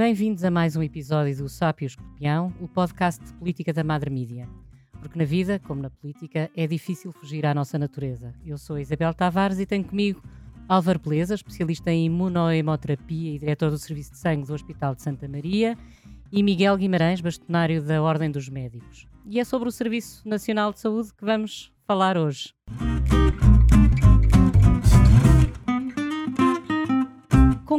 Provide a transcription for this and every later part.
Bem-vindos a mais um episódio do Sápio Escorpião, o podcast de política da Madre Mídia. Porque na vida, como na política, é difícil fugir à nossa natureza. Eu sou Isabel Tavares e tenho comigo Álvaro Beleza, especialista em imunohemoterapia e diretor do Serviço de Sangue do Hospital de Santa Maria, e Miguel Guimarães, bastonário da Ordem dos Médicos. E é sobre o Serviço Nacional de Saúde que vamos falar hoje.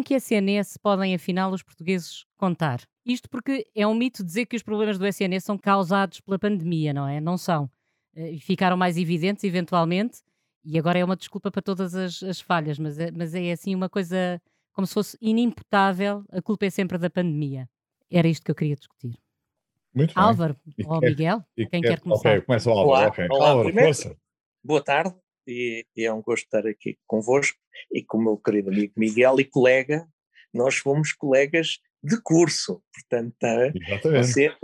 Com que SNS podem, afinal, os portugueses contar? Isto porque é um mito dizer que os problemas do SNS são causados pela pandemia, não é? Não são. E ficaram mais evidentes, eventualmente, e agora é uma desculpa para todas as, as falhas, mas é, mas é assim uma coisa como se fosse inimputável, a culpa é sempre da pandemia. Era isto que eu queria discutir. Muito Álvaro E ou quer- Miguel, quem quer- quer começar? Ok, começa o Álvaro. Olá, ok. olá. Álvaro, Primeiro- força. Boa tarde e, e é um gosto estar aqui convosco e com o meu querido amigo Miguel e colega. Nós fomos colegas de curso, portanto, tá, Exatamente. você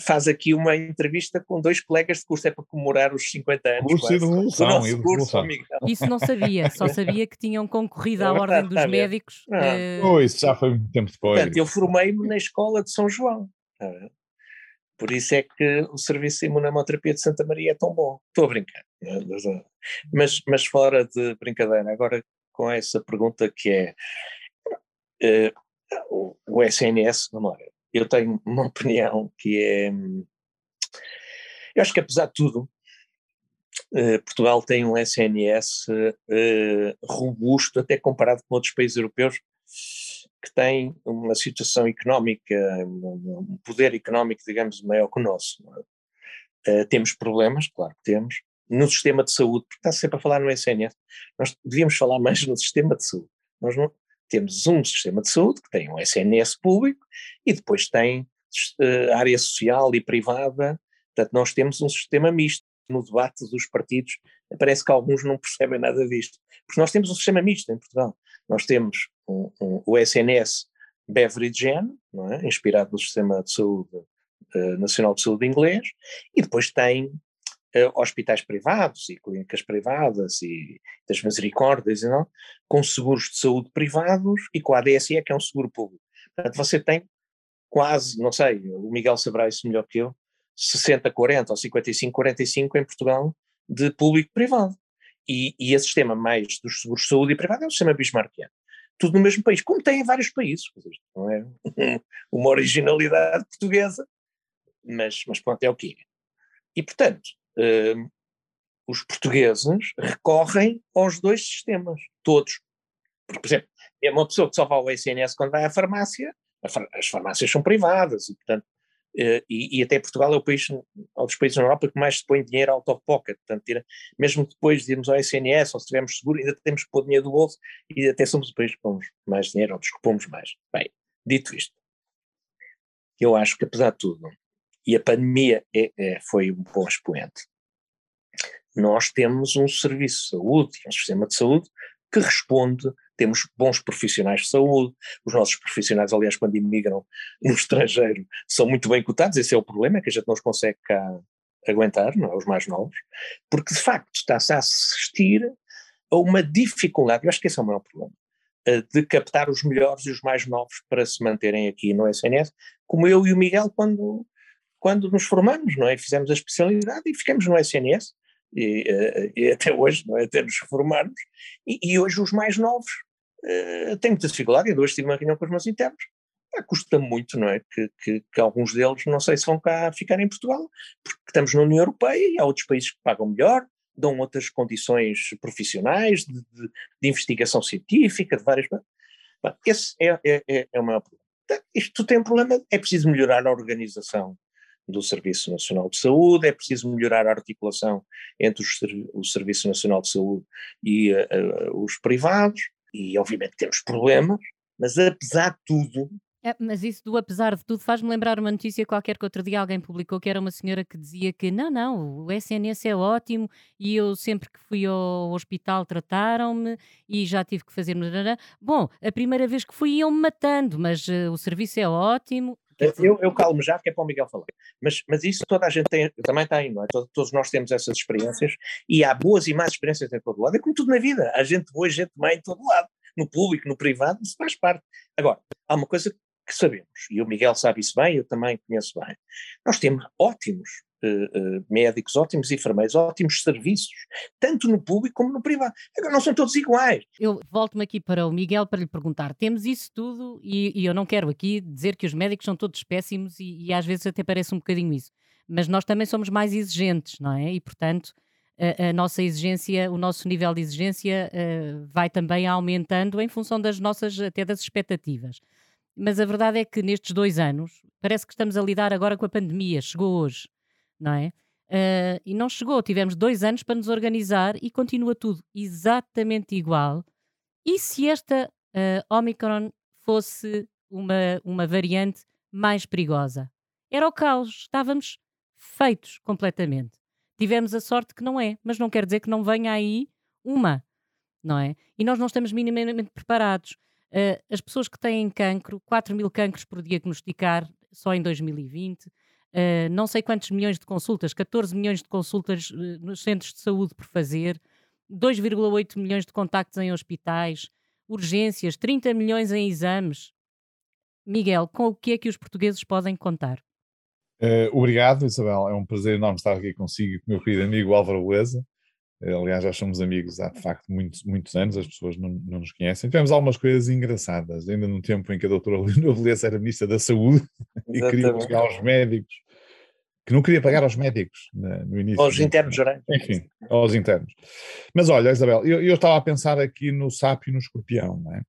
faz aqui uma entrevista com dois colegas de curso, é para comemorar os 50 anos Curso e quase, do devolução, nosso e curso, Miguel. Isso não sabia, só sabia que tinham concorrido É à verdade, Ordem dos. Médicos. Ah. eh, Oh, isso já foi muito tempo depois. Portanto, eu formei-me na escola de São João. tá? Por isso é que o serviço de imunoterapia de Santa Maria é tão bom. Estou a brincar. Mas, ah, Mas, mas fora de brincadeira, agora com essa pergunta que é eh, o, SNS, lá, eu tenho uma opinião que é. Eu acho que apesar de tudo, eh, Portugal tem um SNS eh, robusto, até comparado com outros países europeus, que têm uma situação económica, um poder económico, digamos, maior que o nosso. Eh, temos problemas, claro que temos, no sistema de saúde, porque está sempre a falar no SNS, nós devíamos falar mais no sistema de saúde. Nós não temos um sistema de saúde que tem um SNS público e depois tem eh, área social e privada, portanto nós temos um sistema misto. No debate dos partidos parece que alguns não percebem nada disto, porque nós temos um sistema misto em Portugal. Nós temos um- um- o SNS Beveridgean, não é? inspirado no sistema de saúde eh, nacional de saúde inglês, e depois tem eh, hospitais privados e clínicas privadas e das misericórdias e não, com seguros de saúde privados e com a ADSE, que é um seguro público. Portanto, você tem quase, não sei, o Miguel saberá isso melhor que eu, 60-40 ou 55-45 em Portugal de público-privado. E, e esse sistema mais dos seguros de saúde e privado é o sistema bismarckiano. Tudo no mesmo país, como tem em vários países. Não é uma originalidade portuguesa, mas, mas pronto, é o que é. E, portanto, hum, os portugueses recorrem aos dois sistemas, todos. Porque, por exemplo, é uma pessoa que só vai ao SNS quando vai à farmácia, as farmácias são privadas, e, portanto, e, e até Portugal é o país, um dos países na Europa que mais se põe dinheiro out of pocket, portanto, tira- mesmo depois de irmos ao SNS, ou se tivermos seguro, ainda temos que pôr dinheiro do bolso, e até somos o país que pomos mais dinheiro, ou pomos mais. Bem, dito isto, eu acho que apesar de tudo, e a pandemia é- é- foi um bom expoente, nós temos um serviço de saúde, um sistema de saúde que responde, temos bons profissionais de saúde, os nossos profissionais, aliás, quando imigram no estrangeiro, são muito bem cotados, esse é o problema, é que a gente não os consegue cá aguentar, não é, os mais novos, porque de facto está-se a assistir a uma dificuldade, eu acho que esse é o maior problema, eh, de captar os melhores e os mais novos para se manterem aqui no SNS, como eu e o Miguel quando, quando nos formamos, não é? Fizemos a especialidade e ficamos no SNS, e, eh, e até hoje, não é? Até nos formarmos, e, e hoje os mais novos eh, têm muita dificuldade, ainda hoje tive uma reunião com os meus internos, Pá, custa muito, não é? Que, que, que alguns deles não sei se vão cá ficar em Portugal, porque estamos na União Europeia e há outros países que pagam melhor, dão outras condições profissionais, de, de- de investigação científica, de várias. Bom, esse é, é, é, é o maior problema. Então, Isto tem um problema, é preciso melhorar a organização do Serviço Nacional de Saúde, é preciso melhorar a articulação entre os o Serviço Nacional de Saúde e eh, os privados, e obviamente temos problemas, mas apesar de tudo, É, mas isso do apesar de tudo faz-me lembrar uma notícia qualquer que outro dia alguém publicou que era uma senhora que dizia que não, não, o SNS é ótimo e eu sempre que fui ao hospital trataram-me e já tive que fazer. Bom, a primeira vez que fui iam-me matando, mas eh, o serviço é ótimo. Dizer, Eu, eu calmo já, que é para o Miguel falar. Mas, mas isso toda a gente tem, também tem, não é? Todos, todos nós temos essas experiências e há boas e más experiências em todo lado. É como tudo na vida. Há gente boa e gente má em todo lado. No público, no privado, isso faz parte. Agora, há uma coisa que sabemos, e o Miguel sabe isso bem, eu também conheço bem, nós temos ótimos uh, médicos, ótimos enfermeiros, ótimos serviços, tanto no público como no privado. Agora, não são todos iguais. Eu volto-me aqui para o Miguel para lhe perguntar: temos isso tudo, e, e, eu não quero aqui dizer que os médicos são todos péssimos, e, e às vezes até parece um bocadinho isso, mas nós também somos mais exigentes, não é? E portanto. A, a nossa exigência, o nosso nível de exigência uh, vai também aumentando em função das nossas, até das expectativas. Mas a verdade é que nestes dois anos, parece que estamos a lidar agora com a pandemia, chegou hoje não é? Uh, e não chegou, tivemos dois anos para nos organizar e continua tudo exatamente igual. E se esta uh, Omicron fosse uma, uma variante mais perigosa? Era o caos, estávamos feitos completamente. Tivemos a sorte que não é, mas não quer dizer que não venha aí uma, não é? E nós não estamos minimamente preparados. Uh, as pessoas que têm cancro, 4 mil cancros por diagnosticar só em 2020, Uh, não sei quantos milhões de consultas, 14 milhões de consultas uh, nos centros de saúde por fazer, 2,8 milhões de contactos em hospitais, urgências, 30 milhões em exames. Miguel, com o que é que os portugueses podem contar? Uh, obrigado, Isabel. É um prazer enorme estar aqui consigo e com o meu querido amigo Álvaro Beleza. aliás, já somos amigos há de facto muitos, muitos anos, as pessoas não, não nos conhecem. Tivemos algumas coisas engraçadas, ainda no tempo em que a doutora Leonor Beleza era ministra da Saúde e queria chegar aos médicos que não queria pagar aos médicos no início. Aos internos gerais. Enfim, aos internos. Mas olha, Isabel, eu, eu, estava a pensar aqui no sapo e no escorpião, não é?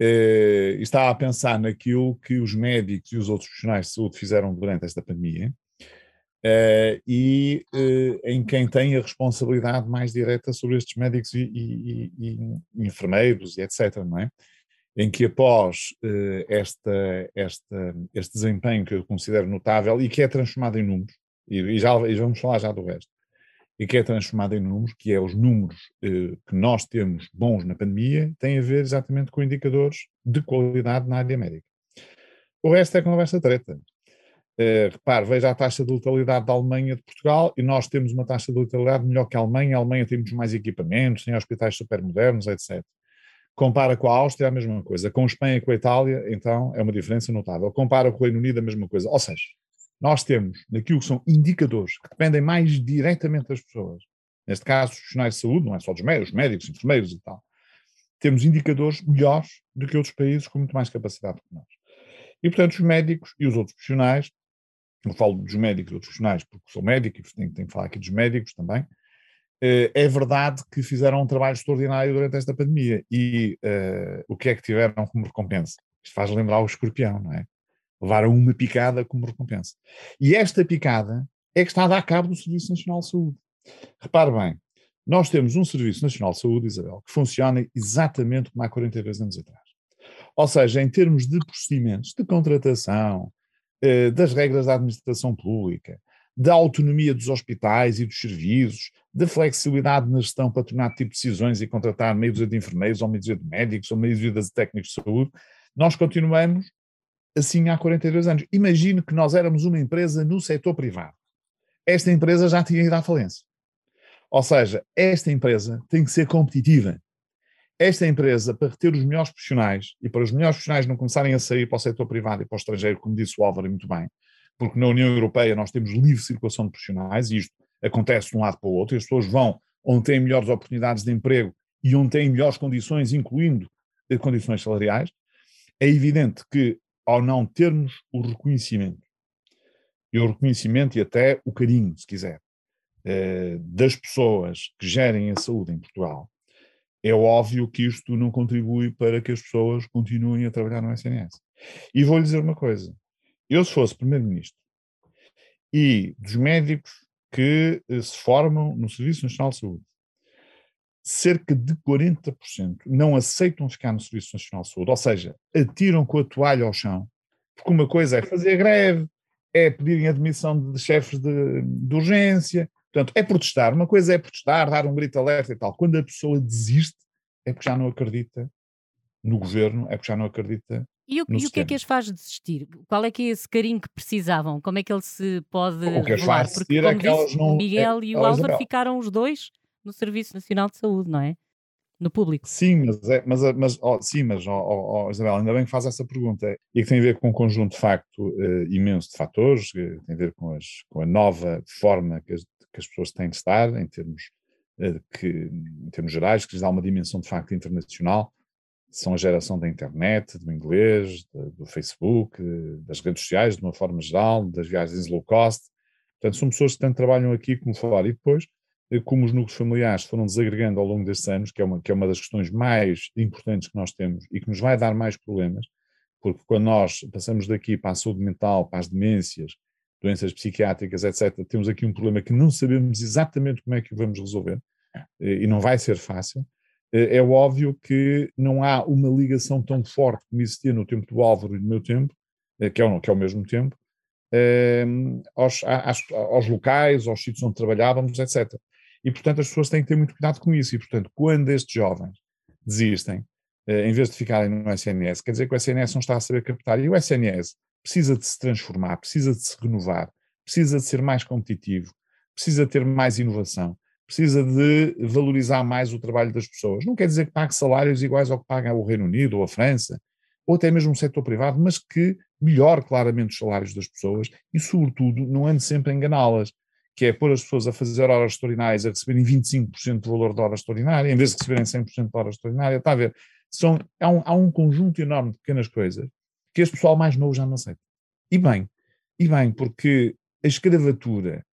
Eh, estava a pensar naquilo que os médicos e os outros profissionais de saúde fizeram durante esta pandemia eh, e eh, em quem tem a responsabilidade mais direta sobre estes médicos e, e, e, e enfermeiros e etc, não é? Em que após uh, esta, esta, este desempenho que eu considero notável e que é transformado em números, e, e já e vamos falar já do resto, e que é transformado em números, que é os números uh, que nós temos bons na pandemia, tem a ver exatamente com indicadores de qualidade na área médica. O resto é conversa treta. Uh, repare, veja a taxa de letalidade da Alemanha de Portugal e nós temos uma taxa de letalidade melhor que a Alemanha. A Alemanha temos mais equipamentos, tem hospitais supermodernos, etc. Compara com a Áustria, a mesma coisa. Com a Espanha e com a Itália, então, é uma diferença notável. Compara com o Reino Unido, a mesma coisa. Ou seja, nós temos, naquilo que são indicadores que dependem mais diretamente das pessoas, neste caso, os profissionais de saúde, não é só dos médicos, médicos, enfermeiros e tal, temos indicadores melhores do que outros países com muito mais capacidade que nós. E, portanto, os médicos e os outros profissionais, eu falo dos médicos e outros profissionais porque sou médico e tenho, tenho que falar aqui dos médicos também, é verdade que fizeram um trabalho extraordinário durante esta pandemia e uh, o que é que tiveram como recompensa? Isto faz lembrar o escorpião, não é? Levaram uma picada como recompensa. E esta picada é que está a dar cabo do Serviço Nacional de Saúde. Repare bem, nós temos um Serviço Nacional de Saúde, Isabel, que funciona exatamente como há 42 anos atrás. Ou seja, em termos de procedimentos de contratação, uh, das regras da administração pública, da autonomia dos hospitais e dos serviços, da flexibilidade na gestão para tornar tipo de decisões e contratar meio dúzia de enfermeiros, ou meio dúzia de médicos, ou meio dúzia de técnicos de saúde, nós continuamos assim há 42 anos. Imagine que nós éramos uma empresa no setor privado. Esta empresa já tinha ido à falência. Ou seja, esta empresa tem que ser competitiva. Esta empresa, para reter os melhores profissionais e para os melhores profissionais não começarem a sair para o setor privado e para o estrangeiro, como disse o Álvaro muito bem, porque na União Europeia nós temos livre circulação de profissionais e isto acontece de um lado para o outro, e as pessoas vão onde têm melhores oportunidades de emprego e onde têm melhores condições, incluindo condições salariais, é evidente que ao não termos o reconhecimento, e o reconhecimento e até o carinho, se quiser, eh, das pessoas que gerem a saúde em Portugal, é óbvio que isto não contribui para que as pessoas continuem a trabalhar no SNS. E vou-lhe dizer uma coisa: eu, se fosse Primeiro-Ministro e dos médicos que eh, se formam no Serviço Nacional de Saúde, cerca de 40% não aceitam ficar no Serviço Nacional de Saúde, ou seja, atiram com a toalha ao chão, porque uma coisa é fazer greve, é pedirem admissão de chefes de, de urgência, portanto, é protestar. Uma coisa é protestar, dar um grito alerta e tal. Quando a pessoa desiste, é porque já não acredita no governo, é porque já não acredita e o, e o que é que as faz desistir? Qual é que é esse carinho que precisavam? Como é que ele se pode o que revelar? Porque, como é disse, não, o Miguel é, e o Álvaro ficaram os dois no Serviço Nacional de Saúde, não é? no público. Sim, mas, é, mas, mas oh, sim, mas oh, oh, Isabel, ainda bem que faz essa pergunta. E que tem a ver com um conjunto de facto uh, imenso de fatores, que tem a ver com, as, com a nova forma que as, que as pessoas têm de estar, em termos, uh, que, em termos gerais, que lhes dá uma dimensão de facto internacional. São a geração da internet, do inglês, do Facebook, das redes sociais, de uma forma geral, das viagens low cost. Portanto, são pessoas que tanto trabalham aqui como fora. E depois, eh, como os núcleos familiares foram desagregando ao longo destes anos, que é, uma, que é uma das questões mais importantes que nós temos e que nos vai dar mais problemas, porque quando nós passamos daqui para a saúde mental, para as demências, doenças psiquiátricas, etc., temos aqui um problema que não sabemos exatamente como é que o vamos resolver, eh, e não vai ser fácil. Eh, é óbvio que não há uma ligação tão forte como existia no tempo do Álvaro e no meu tempo, que é, que é o mesmo tempo, aos, aos, locais, aos sítios onde trabalhávamos, etc. E, portanto, as pessoas têm que ter muito cuidado com isso. E, portanto, quando estes jovens desistem, eh, em vez de ficarem no SNS, quer dizer que o SNS não está a saber captar. E o SNS precisa de se transformar, precisa de se renovar, precisa de ser mais competitivo, precisa ter mais inovação, precisa de valorizar mais o trabalho das pessoas. Não quer dizer que pague salários iguais ao que paga o Reino Unido ou a França, ou até mesmo o setor privado, mas que melhore claramente os salários das pessoas e, sobretudo, não ande sempre a enganá-las que é pôr as pessoas a fazer horas extraordinárias, a receberem 25% do valor da hora extraordinária, em vez de receberem 100% da hora extraordinária, está a ver? São, há, um, há um conjunto enorme de pequenas coisas que este pessoal mais novo já não aceita. E bem, e bem, porque a escravatura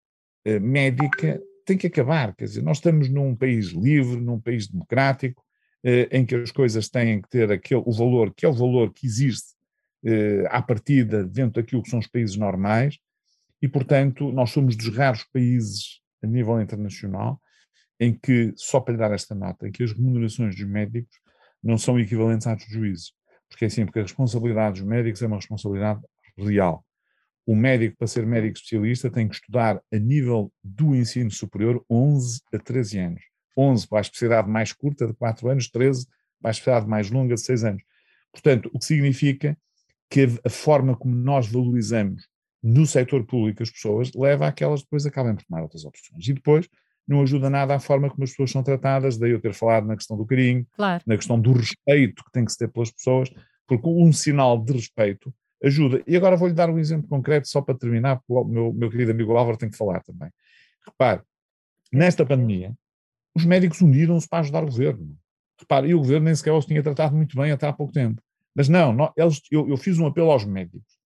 eh, médica tem que acabar, quer dizer, nós estamos num país livre, num país democrático, eh, em que as coisas têm que ter aquele, o valor, que é o valor que existe eh, à partida dentro daquilo que são os países normais, e, portanto, nós somos dos raros países a nível internacional em que, só para lhe dar esta nota, em que as remunerações dos médicos não são equivalentes às dos juízes. Porque é assim, porque a responsabilidade dos médicos é uma responsabilidade real. O médico, para ser médico especialista, tem que estudar a nível do ensino superior 11 a 13 anos. 11 para a especialidade mais curta, de 4 anos, 13 para a especialidade mais longa, de 6 anos. Portanto, o que significa que a forma como nós valorizamos no setor público as pessoas, leva a que elas depois acabem por tomar outras opções. E depois não ajuda nada à forma como as pessoas são tratadas, daí eu ter falado na questão do carinho, claro. na questão do respeito que tem que se ter pelas pessoas, porque um sinal de respeito ajuda. E agora vou-lhe dar um exemplo concreto só para terminar, porque o meu, meu querido amigo Álvaro tem que falar também. Repare, nesta pandemia, os médicos uniram-se para ajudar o governo. Repare, e o governo nem sequer os tinha tratado muito bem até há pouco tempo. Mas não, não eles, eu, eu fiz um apelo aos médicos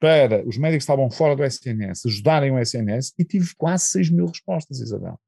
para os médicos que estavam fora do SNS ajudarem o SNS e tive quase 6 mil respostas, Isabel.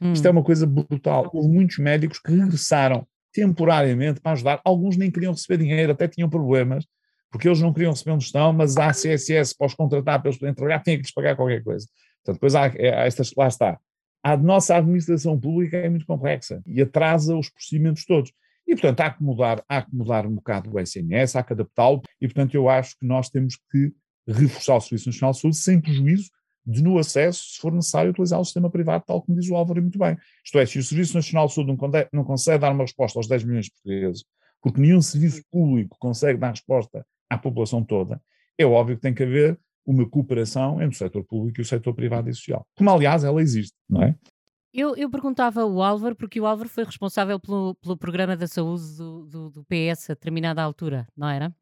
Hum. Isto é uma coisa brutal. Houve muitos médicos que regressaram temporariamente para ajudar. Alguns nem queriam receber dinheiro, até tinham problemas, porque eles não queriam receber onde estão, mas a CSS, para os contratar, para eles poderem trabalhar, tinha que lhes pagar qualquer coisa. Portanto, depois há, é, há estas, lá está. A nossa administração pública é muito complexa e atrasa os procedimentos todos. E, portanto, há que mudar, há que mudar um bocado o SNS, há que adaptá-lo, e, portanto, eu acho que nós temos que reforçar o Serviço Nacional de Saúde sem prejuízo de, no acesso, se for necessário, utilizar o sistema privado, tal como diz o Álvaro muito bem. Isto é, se o Serviço Nacional de Saúde não, não consegue dar uma resposta aos 10 milhões de portugueses, porque nenhum serviço público consegue dar resposta à população toda, é óbvio que tem que haver uma cooperação entre o setor público e o setor privado e social. Como, aliás, ela existe, não é? Eu, eu perguntava ao Álvaro, porque o Álvaro foi responsável pelo, pelo programa da saúde do, do, do PS a determinada altura, não era?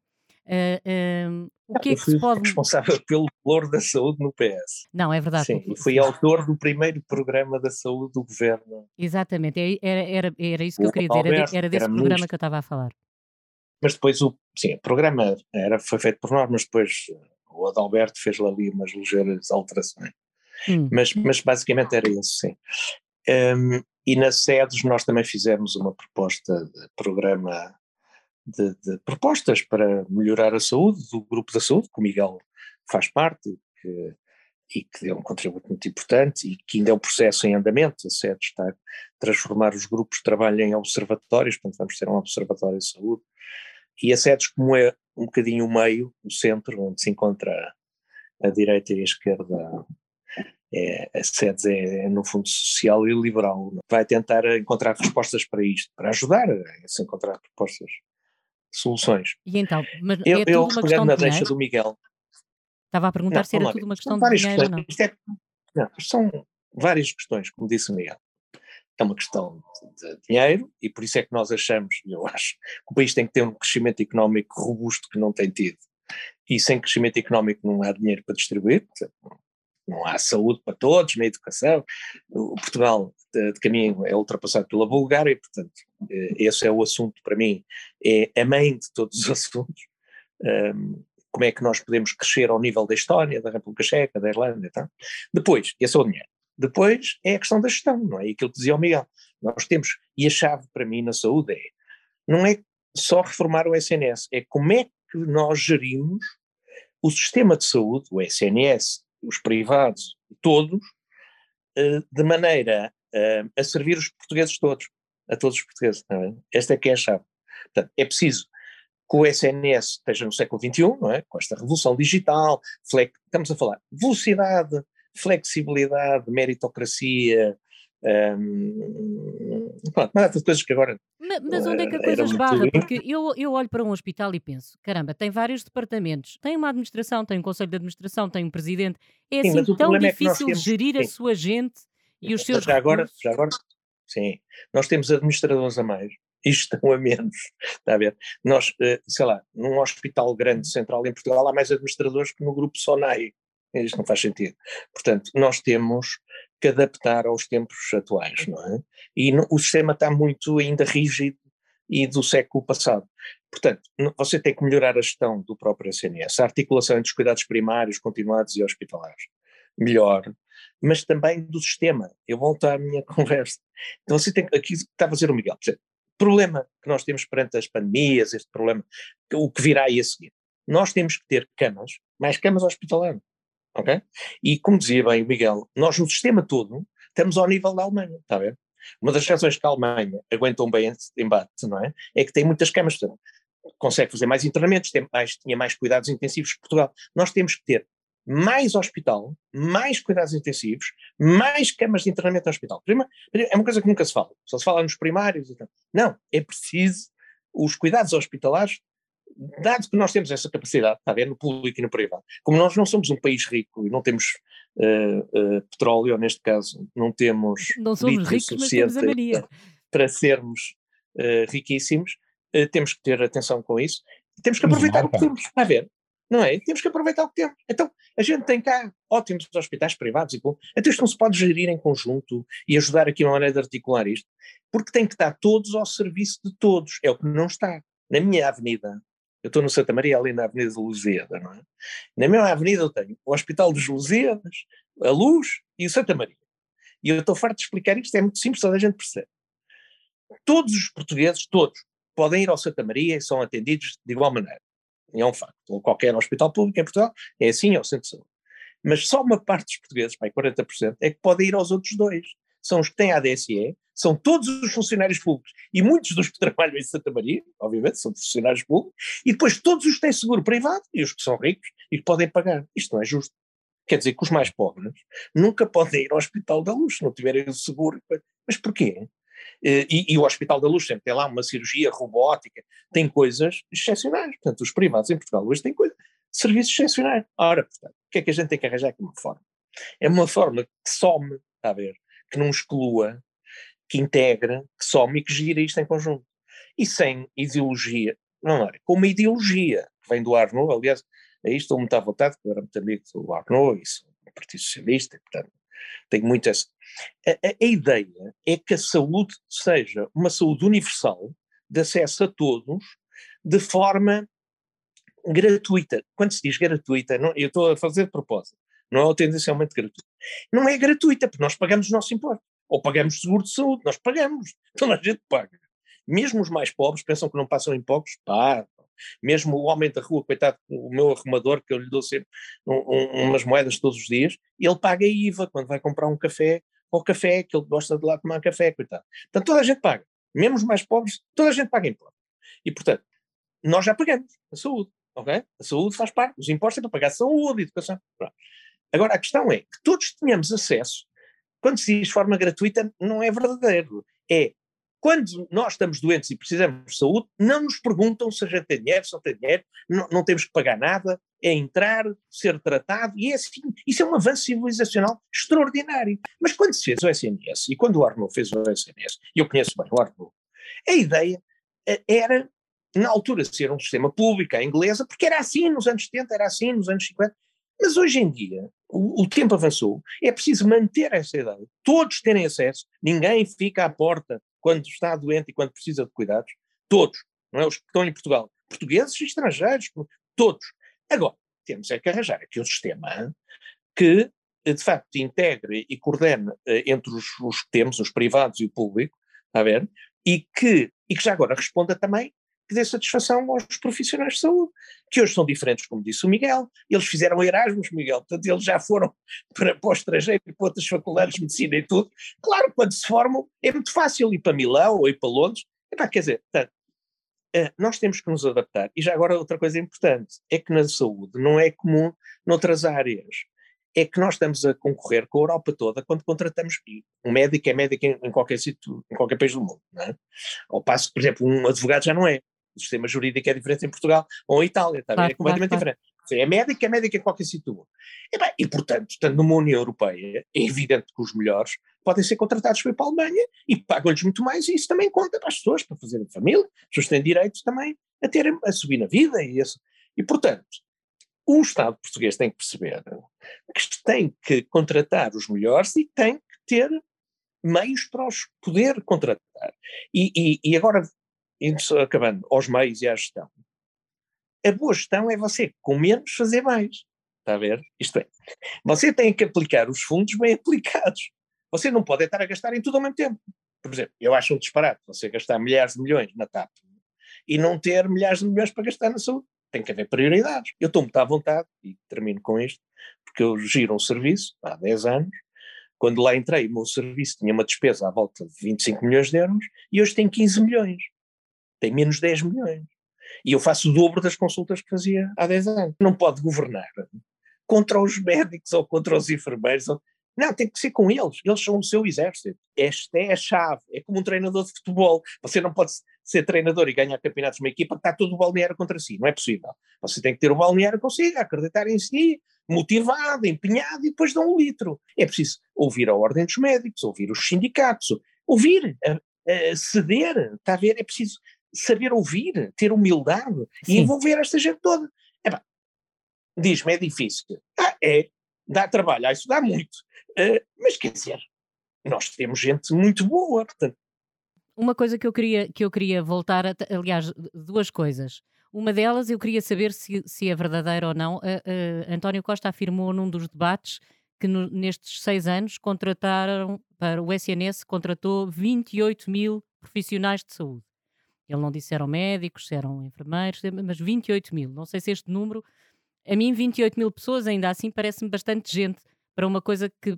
Uh, o que é que se pode. responsável pelo valor da saúde no PS. Não, é verdade. Sim, fui autor do primeiro programa da saúde do governo. Exatamente, é, era, era, era isso que o eu queria dizer, era, era desse era programa que eu estava a falar. Mas depois o, sim, o programa era, foi feito por nós, mas depois o Adalberto fez lá ali umas ligeiras alterações. Hum. Mas, mas basicamente era isso, sim. Um, e nas sedes nós também fizemos uma proposta de programa de, de, propostas para melhorar a saúde do grupo da saúde, que o Miguel faz parte que, e que deu um contributo muito importante e que ainda é um processo em andamento, a SED está a transformar os grupos de trabalho em observatórios, portanto vamos ter um observatório de saúde, e a SEDES como é um bocadinho o meio, o centro, onde se encontra a direita e a esquerda, é, a SEDES é, é, no fundo social e liberal, vai tentar encontrar respostas para isto, para ajudar a se encontrar propostas soluções. E então, mas eu, é eu, questão na de deixa do Miguel. Estava a perguntar não, se era tudo uma questão de dinheiro ou não. É, não. São várias questões, como disse o Miguel. É uma questão de, dinheiro e por isso é que nós achamos, eu acho, que o país tem que ter um crescimento económico robusto que não tem tido. E sem crescimento económico não há dinheiro para distribuir, não há saúde para todos, nem educação. O Portugal de, de caminho é ultrapassado pela Bulgária, portanto, eh, esse é o assunto para mim, é a mãe de todos os assuntos. Um, como é que nós podemos crescer ao nível da Estónia, da República Checa, da Irlanda e tal. Depois, esse é o dinheiro. Depois é a questão da gestão, não é? Aquilo que dizia o Miguel. Nós temos, e a chave para mim na saúde é, não é só reformar o SNS, é como é que nós gerimos o sistema de saúde, o SNS, os privados, todos, eh, de maneira eh, a servir os portugueses todos, a todos os portugueses. É? Esta é que é a chave. Portanto, é preciso que o SNS esteja no século XXI, não é? com esta revolução digital, estamos a falar velocidade, flexibilidade, meritocracia, um, pronto, uma de coisas que agora. Mas, mas onde é que a coisa esbarra? Porque eu, eu olho para um hospital e penso: caramba, tem vários departamentos, tem uma administração, tem um conselho de administração, tem um presidente. É sim, assim tão difícil é temos, gerir sim. a sua gente e os seus já agora, já agora, sim, nós temos administradores a mais e estão a menos, está a ver? Nós, eh, sei lá, num hospital grande central em Portugal há mais administradores que no grupo SONAI. Isto não faz sentido. Portanto, nós temos que adaptar aos tempos atuais, não é? E no, o sistema está muito ainda rígido e do século passado. Portanto, você tem que melhorar a gestão do próprio SNS, a articulação entre os cuidados primários, continuados e hospitalares. Melhor, mas também do sistema. Eu volto à minha conversa. Então você tem aqui está a fazer o Miguel. Problema que nós temos perante as pandemias, este problema, o que virá aí a seguir. Nós temos que ter camas, mais camas hospitalares ok? E como dizia bem o Miguel, nós no sistema todo estamos ao nível da Alemanha, está a ver? Uma das razões que a Alemanha aguentou um bem embate, não é? É que tem muitas camas, consegue fazer mais internamentos, tem mais, tinha mais cuidados intensivos que Portugal. Nós temos que ter mais hospital, mais cuidados intensivos, mais camas de internamento no hospital. Primeiro, é uma coisa que nunca se fala, só se fala nos primários. Não, é preciso os cuidados hospitalares dado que nós temos essa capacidade, está a ver, no público e no privado, como nós não somos um país rico e não temos uh, uh, petróleo, neste caso, não temos não somos ricos, mas temos a Maria. para sermos uh, riquíssimos, temos que ter atenção com isso e temos que aproveitar o que temos, está a ver? Não é? Temos que aproveitar o que temos. Então, a gente tem cá ótimos hospitais privados e bom. Então isto não se pode gerir em conjunto e ajudar aqui uma maneira de articular isto, porque tem que estar todos ao serviço de todos. É o que não está. Na minha avenida, eu estou no Santa Maria, ali na Avenida de Lusíada, não é? Na mesma avenida eu tenho o Hospital dos Lusíadas, a Luz e o Santa Maria. E eu estou farto de explicar isto, é muito simples, toda a gente percebe. Todos os portugueses, todos, podem ir ao Santa Maria e são atendidos de igual maneira. É um facto. Ou qualquer hospital público em Portugal é assim, é o centro de saúde. Mas só uma parte dos portugueses, pai, 40%, é que podem ir aos outros dois. São os que têm ADSE são todos os funcionários públicos e muitos dos que trabalham em Santa Maria, obviamente, são funcionários públicos, e depois todos os que têm seguro privado e os que são ricos e que podem pagar. Isto não é justo. Quer dizer que os mais pobres nunca podem ir ao Hospital da Luz se não tiverem o seguro. Mas porquê? Eh, e, e, o Hospital da Luz sempre tem lá uma cirurgia robótica, tem coisas excepcionais. Portanto, os privados em Portugal hoje têm coisas, serviços excepcionais. Ora, portanto, o que é que a gente tem que arranjar aqui uma forma? É uma forma que some, está a ver, que não exclua que integra, que some e que gira isto em conjunto. E sem ideologia, não é? Com uma ideologia que vem do Arnaud, aliás, aí estou muito à vontade, porque eu era muito amigo do Arnaud, isso, do Partido Socialista, e, portanto, tenho muito essa. A, a, a, ideia é que a saúde seja uma saúde universal, de acesso a todos, de forma gratuita. Quando se diz gratuita, não, eu estou a fazer de propósito, não é tendencialmente gratuita. Não é gratuita, porque nós pagamos o nosso imposto. Ou pagamos seguro de saúde, nós pagamos, toda a gente paga. Mesmo os mais pobres pensam que não passam impostos, pagam. Mesmo o homem da rua, coitado, o meu arrumador, que eu lhe dou sempre um, um, umas moedas todos os dias, ele paga IVA quando vai comprar um café, ou café, que ele gosta de lá tomar café, coitado. Portanto, toda a gente paga. Mesmo os mais pobres, toda a gente paga impostos. E, portanto, nós já pagamos a saúde, ok? A saúde faz parte, os impostos é para pagar a saúde, educação. Pronto. Agora, a questão é que todos tenhamos acesso quando se diz forma gratuita, não é verdadeiro. É Quando nós estamos doentes e precisamos de saúde, não nos perguntam se a gente tem dinheiro, se não tem dinheiro, não, não temos que pagar nada, é entrar, ser tratado, e é assim, isso é um avanço civilizacional extraordinário. Mas quando se fez o SNS, e quando o Arnaud fez o SNS, e eu conheço bem o Arnaud, a ideia eh, era, na altura, ser um sistema público, a inglesa, porque era assim nos anos 70, era assim nos anos 50, mas hoje em dia, o, tempo avançou, é preciso manter essa ideia, todos terem acesso, ninguém fica à porta quando está doente e quando precisa de cuidados, todos, não é? Os que estão em Portugal, portugueses e estrangeiros, todos. Agora, temos é que arranjar aqui um sistema que, de facto, integre e coordene eh, entre os, os que temos, os privados e o público, está a ver? E que, e que já agora responda também que dê satisfação aos profissionais de saúde, que hoje são diferentes, como disse o Miguel. Eles fizeram Erasmus, Miguel, portanto, eles já foram para, para o estrangeiro para outras faculdades de medicina e tudo. Claro, quando se formam, é muito fácil ir para Milão ou ir para Londres. Epá, quer dizer, portanto, eh, nós temos que nos adaptar. E já agora, outra coisa importante é que na saúde não é comum noutras áreas. É que nós estamos a concorrer com a Europa toda quando contratamos um médico é médico em, em qualquer sítio, em qualquer país do mundo. Não é? Ao passo que, por exemplo, um advogado já não é o sistema jurídico é diferente em Portugal ou em Itália, tá claro, é completamente claro, claro. diferente. É médico, é médico em qualquer sítio. E, bem, e, portanto, estando numa União Europeia, é evidente que os melhores podem ser contratados para ir para a Alemanha e pagam-lhes muito mais, e isso também conta para as pessoas, para fazerem família, as pessoas têm direitos também a, a subir na vida. E, isso. e, portanto, o Estado português tem que perceber que tem que contratar os melhores e tem que ter meios para os poder contratar. E, e, e agora acabando, aos meios e à gestão. A boa gestão é você, com menos, fazer mais. Está a ver? Isto é, você tem que aplicar os fundos bem aplicados. Você não pode estar a gastar em tudo ao mesmo tempo. Por exemplo, eu acho um disparate você gastar milhares de milhões na TAP e não ter milhares de milhões para gastar na saúde. Tem que haver prioridades. Eu estou muito à vontade, e termino com isto, porque eu giro um serviço há 10 anos. Quando lá entrei, o meu serviço tinha uma despesa à volta de 25 milhões de euros e hoje tem 15 milhões tem menos 10 milhões. E eu faço o dobro das consultas que fazia há 10 anos. Não pode governar contra os médicos ou contra os enfermeiros. Não, tem que ser com eles. Eles são o seu exército. Esta é a chave. É como um treinador de futebol. Você não pode ser treinador e ganhar campeonatos de uma equipa que está todo o balneário contra si. Não é possível. Você tem que ter o balneário consigo, acreditar em si, motivado, empenhado e depois dar um litro. É preciso ouvir a ordem dos médicos, ouvir os sindicatos, ouvir, ceder. Está a ver? É preciso saber ouvir, ter humildade Sim. e envolver esta gente toda. Diz-me, é difícil. Ah, é, dá trabalho, ah, isso dá muito. Uh, mas quer dizer, nós temos gente muito boa, portanto. Uma coisa que eu queria, que eu queria voltar, a, aliás, duas coisas. Uma delas eu queria saber se, se é verdadeira ou não. Uh, uh, António Costa afirmou num dos debates que no, nestes seis anos contrataram, para o SNS, contratou 28 mil profissionais de saúde. Ele não disse eram médicos, eram enfermeiros, mas 28 mil. Não sei se este número, a mim 28 mil pessoas ainda assim parece-me bastante gente para uma coisa que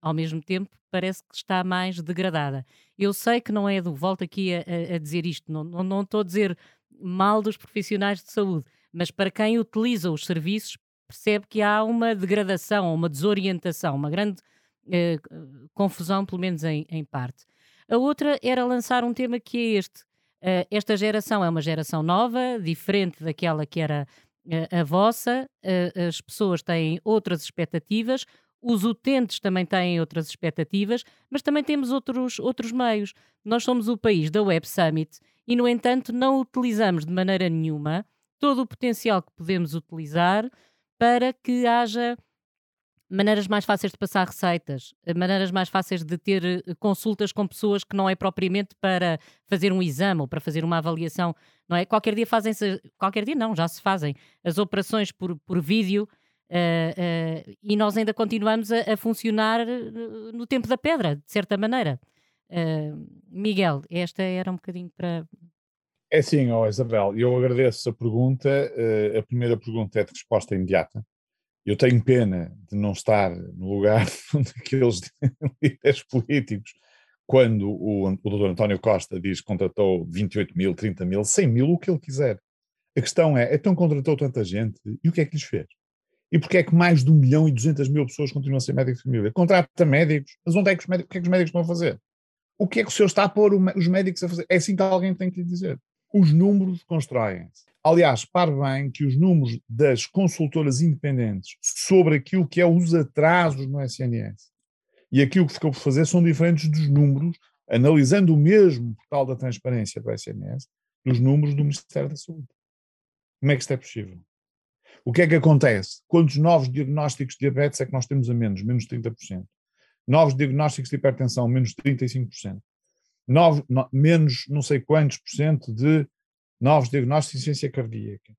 ao mesmo tempo parece que está mais degradada. Eu sei que não é do, volto aqui a, a, a dizer isto, não, não, não estou a dizer mal dos profissionais de saúde, mas para quem utiliza os serviços percebe que há uma degradação, uma desorientação, uma grande eh, confusão, pelo menos em, em parte. A outra era lançar um tema que é este, Uh, esta geração é uma geração nova, diferente daquela que era uh, a vossa, uh, as pessoas têm outras expectativas, os utentes também têm outras expectativas, mas também temos outros, outros meios. Nós somos o país da Web Summit e, no entanto, não utilizamos de maneira nenhuma todo o potencial que podemos utilizar para que haja maneiras mais fáceis de passar receitas, eh, maneiras mais fáceis de ter eh, consultas com pessoas que não é propriamente para fazer um exame ou para fazer uma avaliação, não é? Qualquer dia fazem-se, qualquer dia não, já se fazem as operações por, por vídeo uh, uh, e nós ainda continuamos a, a, funcionar no tempo da pedra, de certa maneira. Uh, Miguel, esta era um bocadinho para. É sim, oh Isabel, eu agradeço a pergunta. a primeira pergunta é de resposta imediata eu tenho pena de não estar no lugar daqueles líderes políticos quando o, o doutor António Costa diz que contratou 28 mil, 30 mil, 100 mil, o que ele quiser. A questão é, então contratou tanta gente e o que é que lhes fez? E porquê é que mais de 1 milhão e 200 mil pessoas continuam a ser médicos de família? Contrata médicos, mas onde é que os médicos, o que é que os médicos a fazer? O que é que o senhor está a pôr os médicos a fazer? É assim que alguém tem que lhe dizer. Os números constroem-se. Aliás, pare bem que os números das consultoras independentes sobre aquilo que é os atrasos no SNS e aquilo que ficou por fazer são diferentes dos números, analisando o mesmo portal da transparência do SNS, dos números do Ministério da Saúde. Como é que isto é possível? O que é que acontece? Quantos novos diagnósticos de diabetes é que nós temos a menos? Menos 30%. Novos diagnósticos de hipertensão, menos 35%. Novos, no, menos não sei quantos por cento de novos diagnósticos de ciência cardíaca.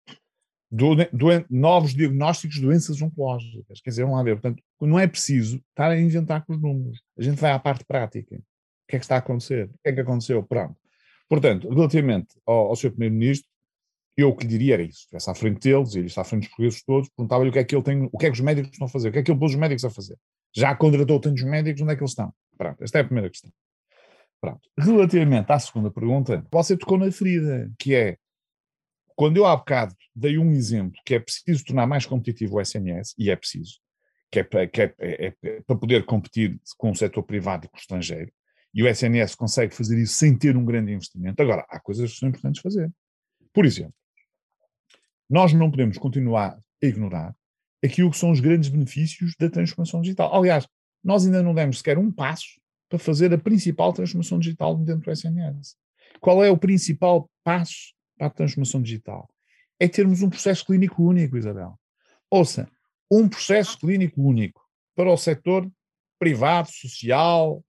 Do, do, novos diagnósticos de doenças oncológicas. Quer dizer, vamos lá ver. Portanto, não é preciso estar a inventar com os números. A gente vai à parte prática. O que é que está a acontecer? O que é que aconteceu? Pronto. Portanto, relativamente ao, ao Sr. Primeiro-Ministro, eu o que lhe diria era isso, estivesse à frente deles, e ele está à frente dos portugueses todos, perguntava-lhe o que é que ele tem, o que é que os médicos estão a fazer, o que é que ele pôs os médicos a fazer. Já contratou tantos médicos, onde é que eles estão? Pronto, esta é a primeira questão. Pronto. Relativamente à segunda pergunta, você tocou na ferida, que é, quando eu há bocado dei um exemplo, que é preciso tornar mais competitivo o SNS, e é preciso, que é para, que é, é, é para poder competir com o setor privado e com o estrangeiro, e o SNS consegue fazer isso sem ter um grande investimento. Agora, há coisas que são importantes fazer. Por exemplo, nós não podemos continuar a ignorar aquilo que são os grandes benefícios da transformação digital. Aliás, nós ainda não demos sequer um passo para fazer a principal transformação digital dentro do SNS. Qual é o principal passo para a transformação digital? É termos um processo clínico único, Isabel. Ouça, um processo clínico único para o setor privado, social,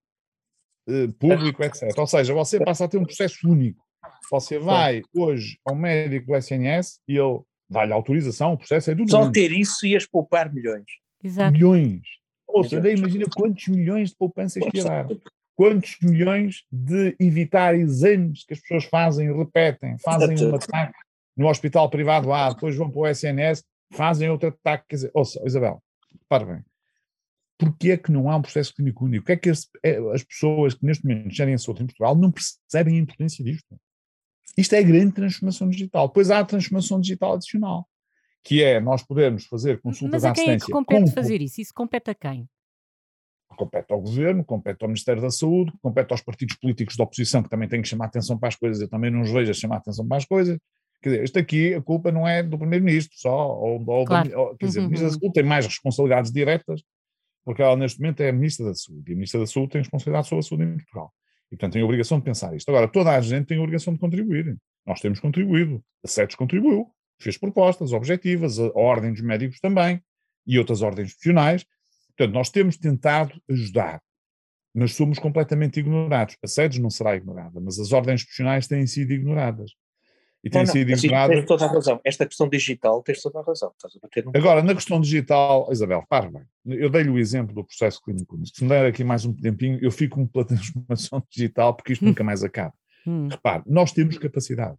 eh, público, etc. Ou seja, você passa a ter um processo único. Você vai hoje ao médico do SNS e ele dá-lhe autorização, o processo é do Só ter isso ias poupar milhões. Exato. Milhões. Ou seja, imagina quantos milhões de poupança isto ia dar. Quantos milhões de evitar exames que as pessoas fazem, repetem, fazem um ataque no hospital privado A, depois vão para o SNS, fazem outro ataque. Quer dizer, ouça, Isabel, para bem. Porquê é que não há um processo clínico único? O que é que as, é, as pessoas que neste momento gerem a saúde em Portugal não percebem a importância disto? Isto é a grande transformação digital. Depois há a transformação digital adicional, que é nós podermos fazer consultas à distância. Mas a quem é que compete com... fazer isso? Isso compete a quem? Compete ao governo, compete ao Ministério da Saúde, compete aos partidos políticos da oposição que também têm que chamar atenção para as coisas. Eu também não os vejo a chamar atenção para as coisas. Quer dizer, isto aqui, a culpa não é do Primeiro-Ministro só, ou, ou, claro. ou quer dizer, uhum. a Ministra da Saúde tem mais responsabilidades diretas, porque ela neste momento é a Ministra da Saúde, e a Ministra da Saúde tem responsabilidade sobre a saúde em Portugal. E, portanto, tem a obrigação de pensar isto. Agora, toda a gente tem a obrigação de contribuir. Nós temos contribuído. A SETES contribuiu, fez propostas objetivas, a Ordem dos Médicos também, e outras ordens profissionais. Portanto, nós temos tentado ajudar, mas somos completamente ignorados. A SEDES não será ignorada, mas as ordens profissionais têm sido ignoradas. E têm não, sido assim, ignoradas. Tens toda a razão. Esta questão digital, tens toda a razão. Um... Agora, na questão digital, Isabel, para bem. Eu dei-lhe o exemplo do processo clínico. Se me der aqui mais um tempinho, eu fico pela transformação digital, porque isto nunca mais acaba. Hum. Repare, nós temos capacidade.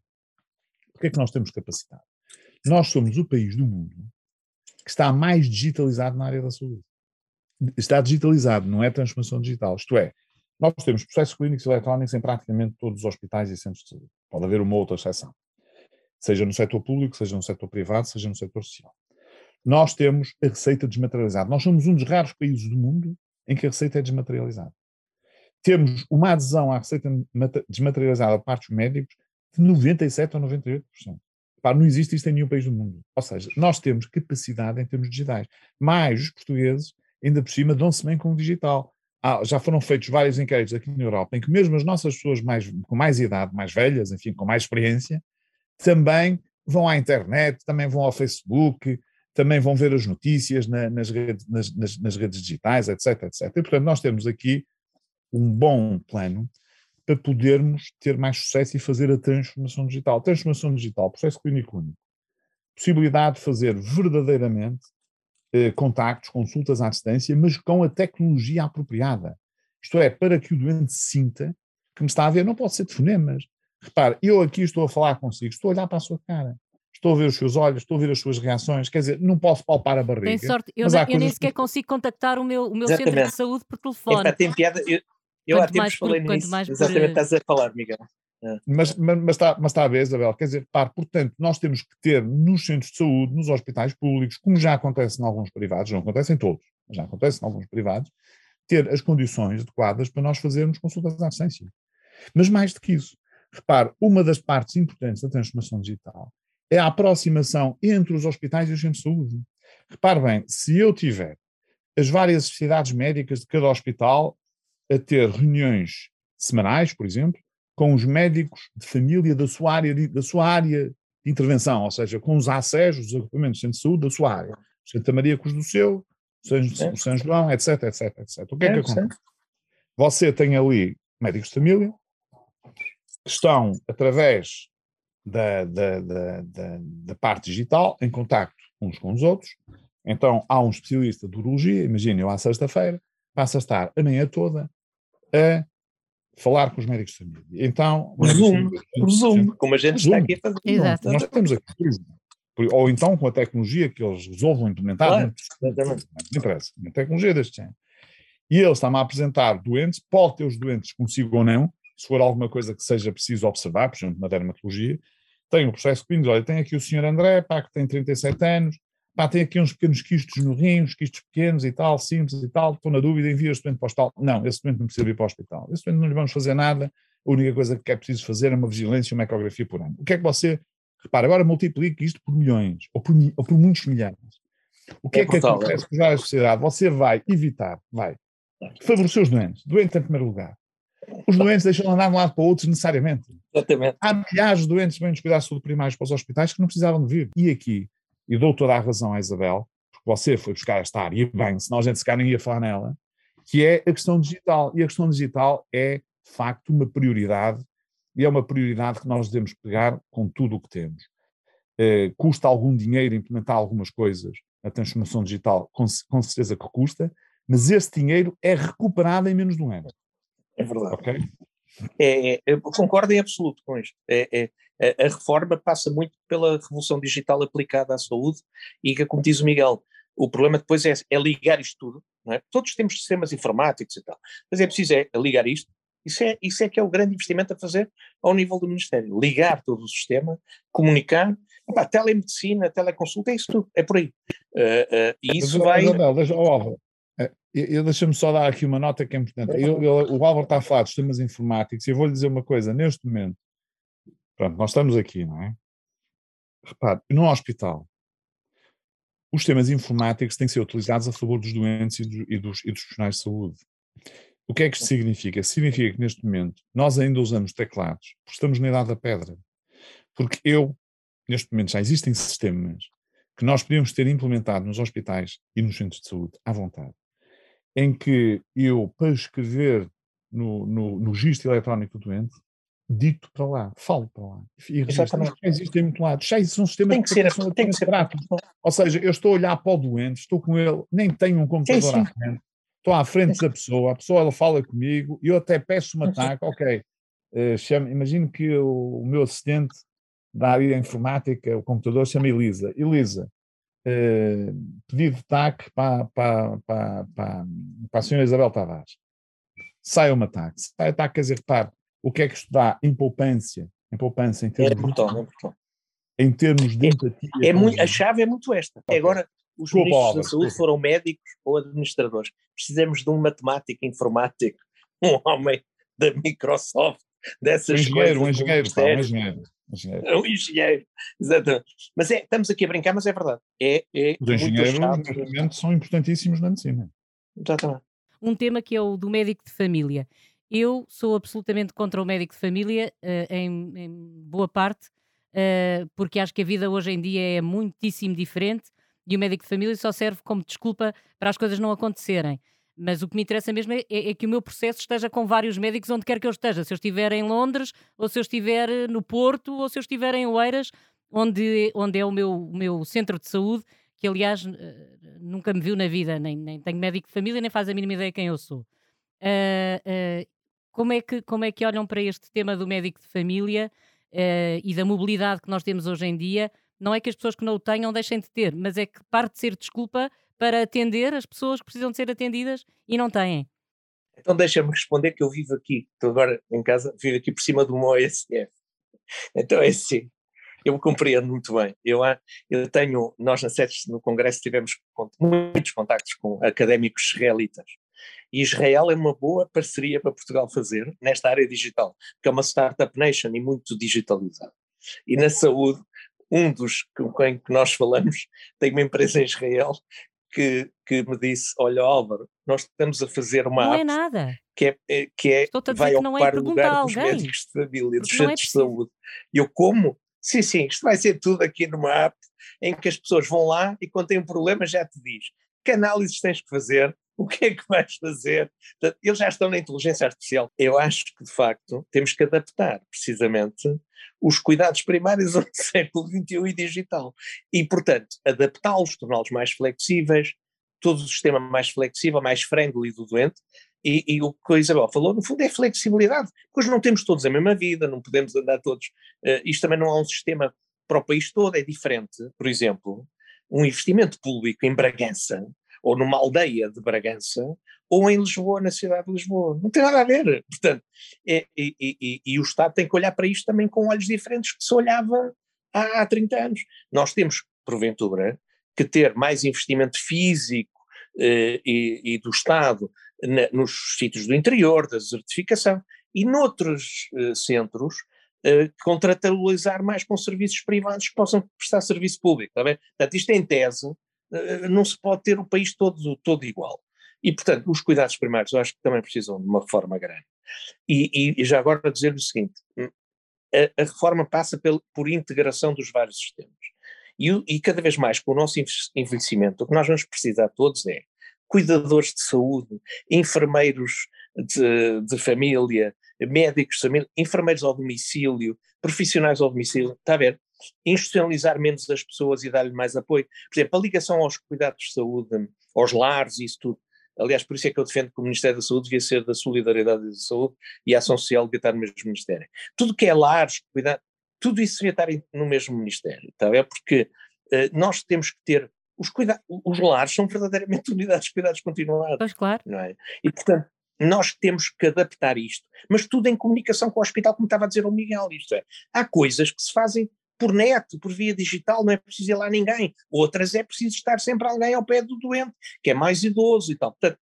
Porquê é que nós temos capacidade? Nós somos o país do mundo que está mais digitalizado na área da saúde. Está digitalizado, não é transformação digital. Isto é, nós temos processos clínicos eletrónicos em praticamente todos os hospitais e centros de saúde. Pode haver uma outra exceção. Seja no setor público, seja no setor privado, seja no setor social. Nós temos a receita desmaterializada. Nós somos um dos raros países do mundo em que a receita é desmaterializada temos uma adesão à receita desmaterializada por parte dos médicos de 97% ou 98%. Pá, não existe isto em nenhum país do mundo. Ou seja, nós temos capacidade em termos digitais. Mas os portugueses, ainda por cima, dão-se bem com o digital. Ah, já foram feitos vários inquéritos aqui na Europa em que mesmo as nossas pessoas mais, com mais idade, mais velhas, enfim, com mais experiência, também vão à internet, também vão ao Facebook, também vão ver as notícias na, nas, redes, nas, nas, nas, redes digitais, etc, etc. E, portanto, nós temos aqui um bom plano para podermos ter mais sucesso e fazer a transformação digital. Transformação digital, processo clínico único. Possibilidade de fazer verdadeiramente eh, contactos, consultas à distância, mas com a tecnologia apropriada. Isto é, para que o doente sinta que me está a ver, não pode ser de fonemas. Repare, eu aqui estou a falar consigo, estou a olhar para a sua cara estou a ver os seus olhos, estou a ver as suas reações, quer dizer, não posso palpar a barriga. Tem sorte, eu, eu nem sequer que... consigo contactar o meu, o meu centro de saúde por telefone. É, tem piada, eu, eu há tempos falei por, nisso, mais exatamente por... estás a falar, Miguel. É. Mas, mas, mas, está, mas está a ver, Isabel, quer dizer, par, portanto, nós temos que ter nos centros de saúde, nos hospitais públicos, como já acontece em alguns privados, não acontece em todos, mas já acontece em alguns privados, ter as condições adequadas para nós fazermos consultas à distância. Mas mais do que isso, repare, uma das partes importantes da transformação digital é a aproximação entre os hospitais e os centros de saúde. Repare bem, se eu tiver as várias especialidades médicas de cada hospital a ter reuniões semanais, por exemplo, com os médicos de família da sua área de, da sua área de intervenção, ou seja, com os ACES, os agrupamentos de centro de saúde da sua área. Santa Maria Cruz do Seu, São, São João, etc, etc, etc. O que é, que acontece? Você tem ali médicos de família que estão, através da, da, da, da, da parte digital, em contacto uns com os outros. Então, há um especialista de urologia, imagine eu à sexta-feira, passa a estar a manhã toda a falar com os médicos de família. Então, por Zoom, por Zoom, como a gente está aqui a fazer. Exato. Nós temos aqui, ou então com a tecnologia que eles resolvam implementar, claro, não, não, interessa, uma tecnologia deste género. E ele está-me a apresentar doentes, pode ter os doentes consigo ou não, se for alguma coisa que seja preciso observar, por exemplo, na dermatologia, tem o processo clínico, olha, tem aqui o senhor André, pá, que tem 37 anos, pá, tem aqui uns pequenos quistos no rim, uns quistos pequenos e tal, simples e tal, estou na dúvida, envia este doente para o hospital. Não, esse doente não precisa ir para o hospital. Esse doente não lhe vamos fazer nada, a única coisa que é preciso fazer é uma vigilância e uma ecografia por ano. O que é que você, repara, agora multiplique isto por milhões, ou por, ou por muitos milhares. O que é, é que acontece é. com a sociedade? Você vai evitar, vai, favorecer os doentes, doente em primeiro lugar. Os doentes deixam de andar de um lado para o outro necessariamente. Exatamente. Há milhares de doentes que vêm descuidar de saúde primários para os hospitais que não precisavam de vir. E aqui, e dou toda a razão à Isabel, porque você foi buscar esta área, e bem, senão a gente se calhar nem ia falar nela, que é a questão digital. E a questão digital é, de facto, uma prioridade, e é uma prioridade que nós devemos pegar com tudo o que temos. Uh, custa algum dinheiro implementar algumas coisas, a transformação digital, com, com certeza que custa, mas esse dinheiro é recuperado em menos de um ano. É verdade. Ok? É, é, eu concordo em absoluto com isto. É, é, a reforma passa muito pela revolução digital aplicada à saúde e que, como diz o Miguel, o problema depois é, é ligar isto tudo. É? Todos temos sistemas informáticos e tal, mas é preciso é, ligar isto. Isso é, isso é que é o grande investimento a fazer ao nível do Ministério. Ligar todo o sistema, comunicar, Epá, telemedicina, teleconsulta, é isso tudo, é por aí. Uh, uh, e isso vai. Não, deixa, oh, eu, deixa-me só dar aqui uma nota que é importante. Eu, eu, o Álvaro está a falar de sistemas informáticos e eu vou-lhe dizer uma coisa. Neste momento, pronto, nós estamos aqui, não é? Repare, no hospital, os sistemas informáticos têm que ser utilizados a favor dos doentes e, do, e, dos, e dos profissionais de saúde. O que é que isto significa? Significa que neste momento nós ainda usamos teclados, porque estamos na idade da pedra. Porque eu, neste momento, já existem sistemas que nós podíamos ter implementado nos hospitais e nos centros de saúde à vontade em que eu, para escrever no, no, no registro eletrónico do doente, dito para lá, falo para lá. E Exatamente. já existem muito lado. Já existe um sistema tem que ser, tem que ser prático. Ou seja, eu estou a olhar para o doente, estou com ele, nem tenho um computador à frente, estou à frente da pessoa, a pessoa ela fala comigo, eu até peço uma taca, ok, uh, chama, imagino que o, o, meu assistente da área informática, o computador, chama Elisa. Elisa, eh, pedido de TAC para, para, para, para, para a senhora Isabel Tavares. Sai uma TAC. Sai a TAC, quer dizer, repare, o que é que isto dá em poupança? Em poupança, em termos, é brutal, é. Em termos de empatia. É, é muito, a chave é muito esta. Okay. Agora, os desculpa, ministros da saúde desculpa. foram médicos ou administradores. Precisamos de um matemático informático, um homem da Microsoft, dessas um engenheiro, coisas. Um engenheiro, pá, um engenheiro. Engenheiro. É um engenheiro, exatamente. Mas é, estamos aqui a brincar, mas é verdade. É, é Os engenheiros, são importantíssimos na medicina. Exatamente. Um tema que é o do médico de família. Eu sou absolutamente contra o médico de família, uh, em, em, boa parte, uh, porque acho que a vida hoje em dia é muitíssimo diferente e o médico de família só serve como desculpa para as coisas não acontecerem. Mas o que me interessa mesmo é, é, é, que o meu processo esteja com vários médicos onde quer que eu esteja. Se eu estiver em Londres, ou se eu estiver eh, no Porto, ou se eu estiver em Oeiras, onde, onde é o meu, o meu centro de saúde, que aliás eh, nunca me viu na vida, nem, nem tenho médico de família, nem faz a mínima ideia quem eu sou. Uh, uh, como, é que, como é que olham para este tema do médico de família uh, e da mobilidade que nós temos hoje em dia? Não é que as pessoas que não o tenham deixem de ter, mas é que parte de ser desculpa para atender as pessoas que precisam de ser atendidas e não têm. Então deixa-me responder que eu vivo aqui, estou agora em casa, vivo aqui por cima do meu OSF. Então é assim, eu compreendo muito bem. Eu, eu tenho, nós na SETES, no Congresso, tivemos muitos contactos com académicos israelitas. E Israel é uma boa parceria para Portugal fazer nesta área digital, que é uma startup nation e muito digitalizada. E na saúde, um dos com quem nós falamos tem uma empresa em Israel que, que me disse: Olha, Álvaro, nós estamos a fazer uma Não app é nada. que é, é- que é vai é ocupar o a lugar dos médicos de família, dos é centros de preciso. saúde. E eu, como? Sim, sim, isto vai ser tudo aqui numa app em que as pessoas vão lá e quando têm um problema já te diz que análises tens que fazer, o que é que vais fazer. Portanto, eles já estão na inteligência artificial. Eu acho que, de facto, temos que adaptar, precisamente, os cuidados primários ao século XXI e digital. E, portanto, adaptá-los, torná-los mais flexíveis, todo o sistema mais flexível, mais friendly do doente, e, e o que a Isabel falou, no fundo, é flexibilidade, hoje não temos todos a mesma vida, não podemos andar todos. eh, isto também não há um sistema para o país todo, é diferente. Por exemplo, um investimento público em Bragança, ou numa aldeia de Bragança, ou em Lisboa, na cidade de Lisboa. Não tem nada a ver. Portanto, é- e, e- e- e o Estado tem que olhar para isto também com olhos diferentes que se olhava há, há 30 anos. Nós temos, porventura, que ter mais investimento físico eh, e, do Estado na- nos sítios do interior, da desertificação, e noutros eh, centros eh, contratualizar mais com serviços privados que possam prestar serviço público. Está bem? Portanto, isto em tese, não se pode ter o país todo, todo igual. E, portanto, os cuidados primários eu acho que também precisam de uma reforma grande. E, e- e já agora dizer o seguinte: hum, a, a reforma passa pel- por integração dos vários sistemas. E, e cada vez mais, com o nosso enve- envelhecimento, o que nós vamos precisar todos é cuidadores de saúde, enfermeiros de, de família, médicos de família, enfermeiros ao domicílio, profissionais ao domicílio, está a ver? Institucionalizar menos as pessoas e dar-lhe mais apoio. Por exemplo, a ligação aos cuidados de saúde, aos lares e isso tudo. Aliás, por isso é que eu defendo que o Ministério da Saúde devia ser da Solidariedade e da Saúde e a Ação Social devia estar no mesmo Ministério. Tudo que é lares, cuidado, tudo isso devia estar no mesmo Ministério, a ver? Porque eh, nós temos que ter, os, cuida os lares são verdadeiramente unidades de cuidados continuados Pois claro. não é? E, portanto, nós temos que adaptar isto, mas tudo em comunicação com o hospital, como estava a dizer o Miguel, isto é, há coisas que se fazem por net, por via digital, não é preciso ir lá ninguém, outras é preciso estar sempre alguém ao pé do doente, que é mais idoso e tal, portanto,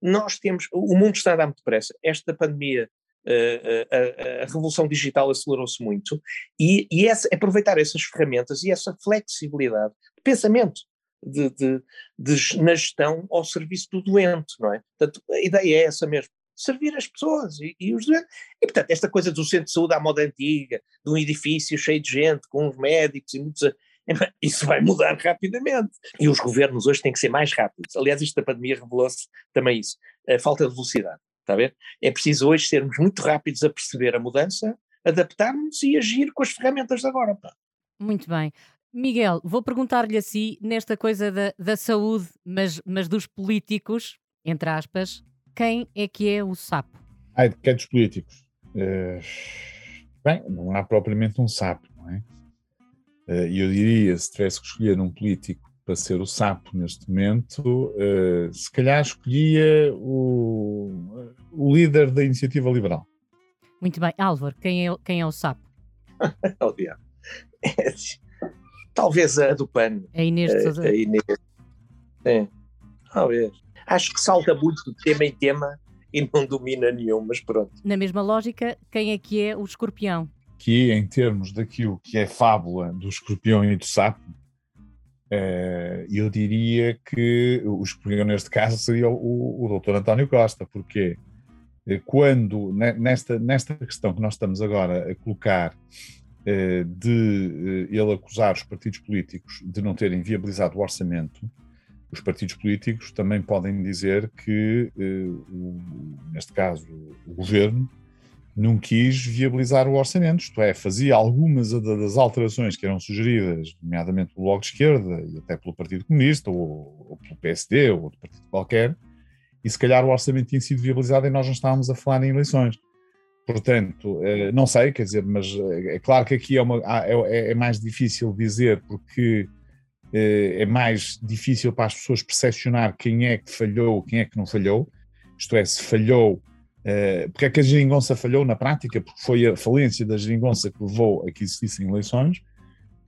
nós temos, o mundo está a dar muito depressa, esta pandemia, eh, a, a- a revolução digital acelerou-se muito, e, e essa- aproveitar essas ferramentas e essa flexibilidade de pensamento, de, de, de- na gestão ao serviço do doente, não é? Portanto, a ideia é essa mesmo, servir as pessoas e, e os doentes. E, portanto, esta coisa do centro de saúde à moda antiga, de um edifício cheio de gente, com os médicos e muitos... Isso vai mudar rapidamente. E os governos hoje têm que ser mais rápidos. Aliás, isto da pandemia revelou-se também isso. A falta de velocidade, está a ver? É preciso hoje sermos muito rápidos a perceber a mudança, adaptarmos e agir com as ferramentas de agora. pá. Muito bem. Miguel, vou perguntar-lhe a si, nesta coisa da, da saúde, mas, mas dos políticos, entre aspas, quem é que é o sapo? Ai, de que é dos políticos? Eh, bem, não há propriamente um sapo, não é? Eh, E eu diria, se tivesse que escolher um político para ser o sapo neste momento, eh, se calhar escolhia o, o líder da iniciativa liberal. Muito bem. Álvaro, quem é, quem é o sapo? Oh, diabo. É assim. Talvez a do PAN, A Inês de Sousa. a Inês. É, talvez. Acho que salta muito de tema em tema e não domina nenhum, mas pronto. Na mesma lógica, quem é que é o escorpião? que em termos daquilo que é fábula do escorpião e do sapo, eh, eu diria que o escorpião neste caso seria o, o doutor António Costa, porque eh, quando, ne- nesta, nesta questão que nós estamos agora a colocar, eh, de ele acusar os partidos políticos de não terem viabilizado o orçamento, os partidos políticos também podem dizer que, eh, o- neste caso, o governo, não quis viabilizar o orçamento, isto é, fazia algumas da- das alterações que eram sugeridas, nomeadamente pelo Bloco de Esquerda e até pelo Partido Comunista, ou, ou pelo PSD, ou outro partido qualquer, e se calhar o orçamento tinha sido viabilizado e nós não estávamos a falar em eleições. Portanto, eh, não sei, quer dizer, mas eh, é claro que aqui é, uma, há- é, é mais difícil dizer porque é mais difícil para as pessoas percepcionar quem é que falhou, quem é que não falhou, isto é, se falhou Uh, porque é que a geringonça falhou na prática? Porque foi a falência da geringonça que levou a que existissem eleições.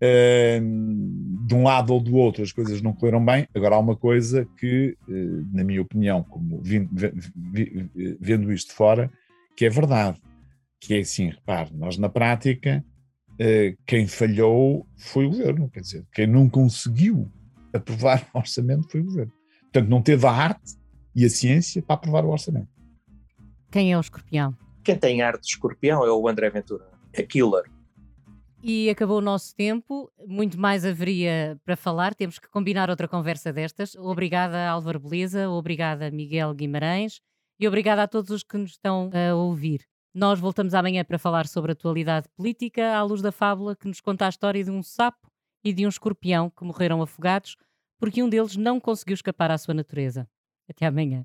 Uh, de um lado ou do outro as coisas não correram bem. Agora há uma coisa que, na minha opinião, como vendo isto de fora, que é verdade, que é assim, repare, nós na prática, quem falhou foi o governo, quer dizer, quem não conseguiu aprovar o orçamento foi o governo. Portanto, não teve a arte e a ciência para aprovar o orçamento. Quem é o escorpião? Quem tem arte de escorpião é o André Ventura, é killer. E acabou o nosso tempo, muito mais haveria para falar, temos que combinar outra conversa destas. Obrigada, Álvaro Beleza, obrigada, Miguel Guimarães, e obrigada a todos os que nos estão a ouvir. Nós voltamos amanhã para falar sobre a atualidade política à luz da fábula que nos conta a história de um sapo e de um escorpião que morreram afogados porque um deles não conseguiu escapar à sua natureza. Até amanhã.